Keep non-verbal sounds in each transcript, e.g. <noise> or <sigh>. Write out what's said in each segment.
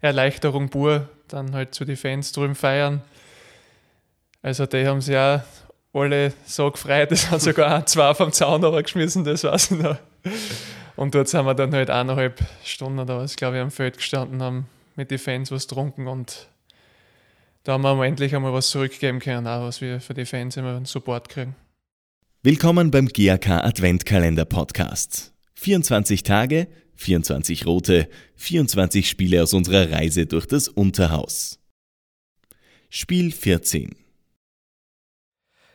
Erleichterung pur, dann halt zu den Fans drüben feiern. Also die haben sich auch alle so gefreut, es hat sogar zwei vom Zaun geschmissen, das weiß ich noch. Und dort sind wir dann halt eineinhalb Stunden oder was, glaube ich, am Feld gestanden, haben mit den Fans was getrunken und da haben wir endlich einmal was zurückgeben können, auch was wir für die Fans immer einen Support kriegen. Willkommen beim GAK Adventkalender Podcast. 24 Tage, 24 rote, 24 Spiele aus unserer Reise durch das Unterhaus. Spiel 14.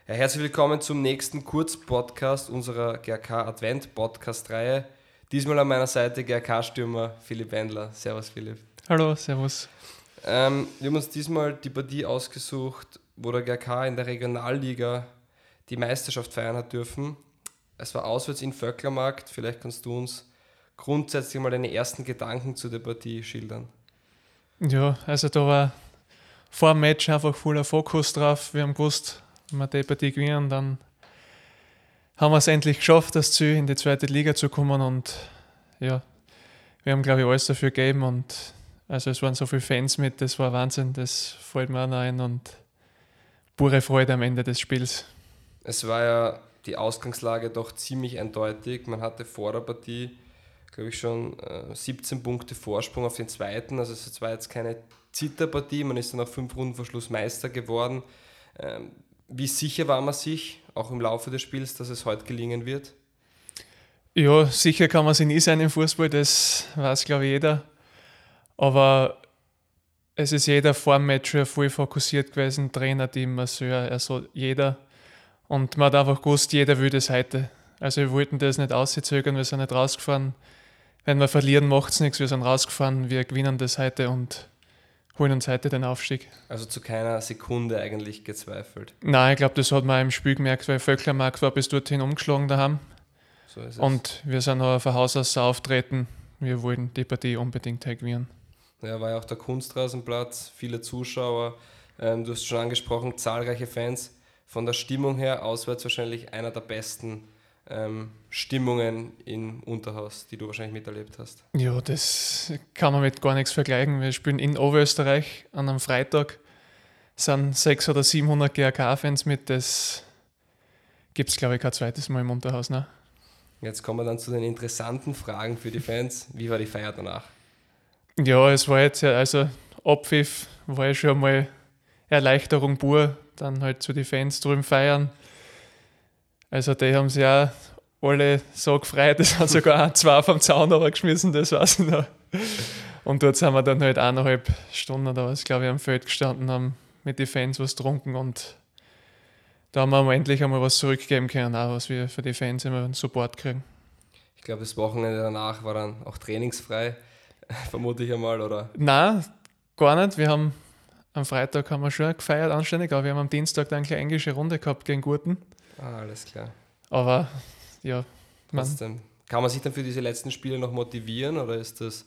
Ja, herzlich willkommen zum nächsten Kurzpodcast unserer GRK Advent Podcast Reihe. Diesmal an meiner Seite GRK-Stürmer Philipp Wendler. Servus Philipp. Hallo, servus. Ähm, wir haben uns diesmal die Partie ausgesucht, wo der GRK in der Regionalliga die Meisterschaft feiern hat dürfen. Es war auswärts in Vöcklermarkt. Vielleicht kannst du uns grundsätzlich mal deine ersten Gedanken zu der Partie schildern. Ja, also da war vor dem Match einfach voller Fokus drauf. Wir haben gewusst, wenn wir die Partie gewinnen, dann haben wir es endlich geschafft, das Ziel in die zweite Liga zu kommen und ja, wir haben glaube ich alles dafür gegeben und also es waren so viele Fans mit, das war Wahnsinn, das fällt mir auch noch ein und pure Freude am Ende des Spiels. Es war ja die Ausgangslage doch ziemlich eindeutig. Man hatte vor der Partie, glaube ich, schon äh, 17 Punkte Vorsprung auf den zweiten. Also es war jetzt keine Zitterpartie, man ist dann auf fünf Runden vor Schluss Meister geworden. Ähm, wie sicher war man sich, auch im Laufe des Spiels, dass es heute gelingen wird? Ja, sicher kann man sich nie sein im Fußball, das weiß, glaube ich, jeder. Aber es ist jeder vor dem Match voll fokussiert gewesen, Trainer, Team, Masseur, also jeder. Und man hat einfach gewusst, jeder will das heute. Also wir wollten das nicht auszögern, wir sind nicht rausgefahren. Wenn wir verlieren, macht es nichts, wir sind rausgefahren, wir gewinnen das heute und holen uns heute den Aufstieg. Also zu keiner Sekunde eigentlich gezweifelt. Nein, ich glaube, das hat man im Spiel gemerkt, weil Vöcklermarkt war bis dorthin umgeschlagen daheim. So ist es. Und wir sind auch von Haus aus auftreten. Wir wollten die Partie unbedingt gewinnen. Ja, war ja auch der Kunstrasenplatz, viele Zuschauer. Ähm, du hast schon angesprochen, zahlreiche Fans. Von der Stimmung her auswärts wahrscheinlich einer der besten ähm, Stimmungen im Unterhaus, die du wahrscheinlich miterlebt hast? Ja, das kann man mit gar nichts vergleichen. Wir spielen in Oberösterreich an einem Freitag, sind 600 oder 700 GRK-Fans mit, das gibt es, glaube ich, kein zweites Mal im Unterhaus. Ne? Jetzt kommen wir dann zu den interessanten Fragen für die Fans. Wie war die Feier danach? Ja, es war jetzt, ja, also Abpfiff war ja schon mal Erleichterung pur, dann halt zu den Fans drüben feiern also die haben sich auch alle so gefreut, es hat sogar ein, zwei vom Zaun geschmissen, das weiß ich noch. Und dort sind wir dann halt eineinhalb Stunden oder was, glaube ich, am Feld gestanden, haben mit den Fans was getrunken und da haben wir endlich einmal was zurückgeben können, auch was wir für die Fans immer einen Support kriegen. Ich glaube, das Wochenende danach war dann auch trainingsfrei, <laughs> vermute ich einmal, oder? Nein, gar nicht. Wir haben am Freitag haben wir schon gefeiert, anständig, aber wir haben am Dienstag dann eine englische Runde gehabt gegen Gurten. Ah, alles klar. Aber ja, man. Kann man sich dann für diese letzten Spiele noch motivieren oder ist das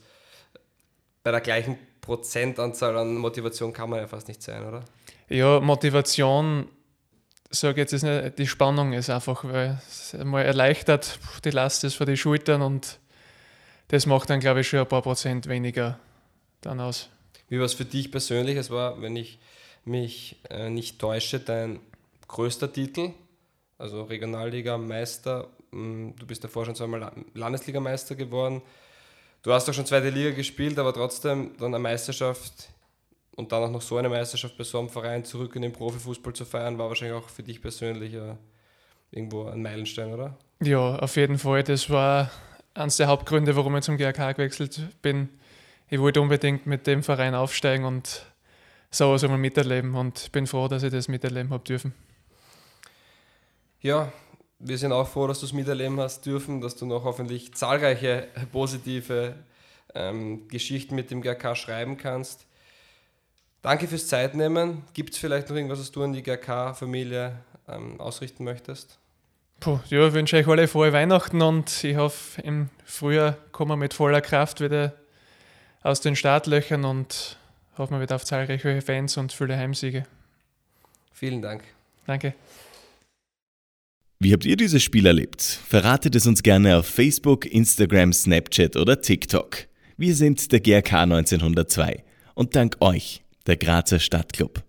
bei der gleichen Prozentanzahl an Motivation kann man ja fast nicht sein, oder? Ja, Motivation, sage jetzt ist nicht, die Spannung ist einfach, weil es mal erleichtert, die Last ist vor die Schultern und das macht dann, glaube ich, schon ein paar Prozent weniger dann aus. Wie war es für dich persönlich? Es war, wenn ich mich äh, nicht täusche, dein größter Titel also Regionalliga-Meister. Mm, du bist davor schon zweimal Landesligameister geworden. Du hast doch schon zweite Liga gespielt, aber trotzdem dann eine Meisterschaft und dann auch noch so eine Meisterschaft bei so einem Verein zurück in den Profifußball zu feiern, war wahrscheinlich auch für dich persönlich ja irgendwo ein Meilenstein, oder? Ja, auf jeden Fall. Das war eines der Hauptgründe, warum ich zum GRK gewechselt bin. Ich wollte unbedingt mit dem Verein aufsteigen und sowas einmal miterleben und bin froh, dass ich das miterleben habe dürfen ja, wir sind auch froh, dass du es miterleben hast dürfen, dass du noch hoffentlich zahlreiche positive ähm, Geschichten mit dem GRK schreiben kannst. Danke fürs Zeitnehmen. Gibt es vielleicht noch irgendwas, was du an die GRK-Familie ähm, ausrichten möchtest? Puh, ja, ich wünsche euch alle frohe Weihnachten und ich hoffe, im Frühjahr kommen wir mit voller Kraft wieder aus den Startlöchern und hoffen wir wieder auf zahlreiche Fans und viele Heimsiege. Vielen Dank. Danke. Wie habt ihr dieses Spiel erlebt? Verratet es uns gerne auf Facebook, Instagram, Snapchat oder TikTok. Wir sind der GRK 1902. und dank euch, der Grazer Stadtclub.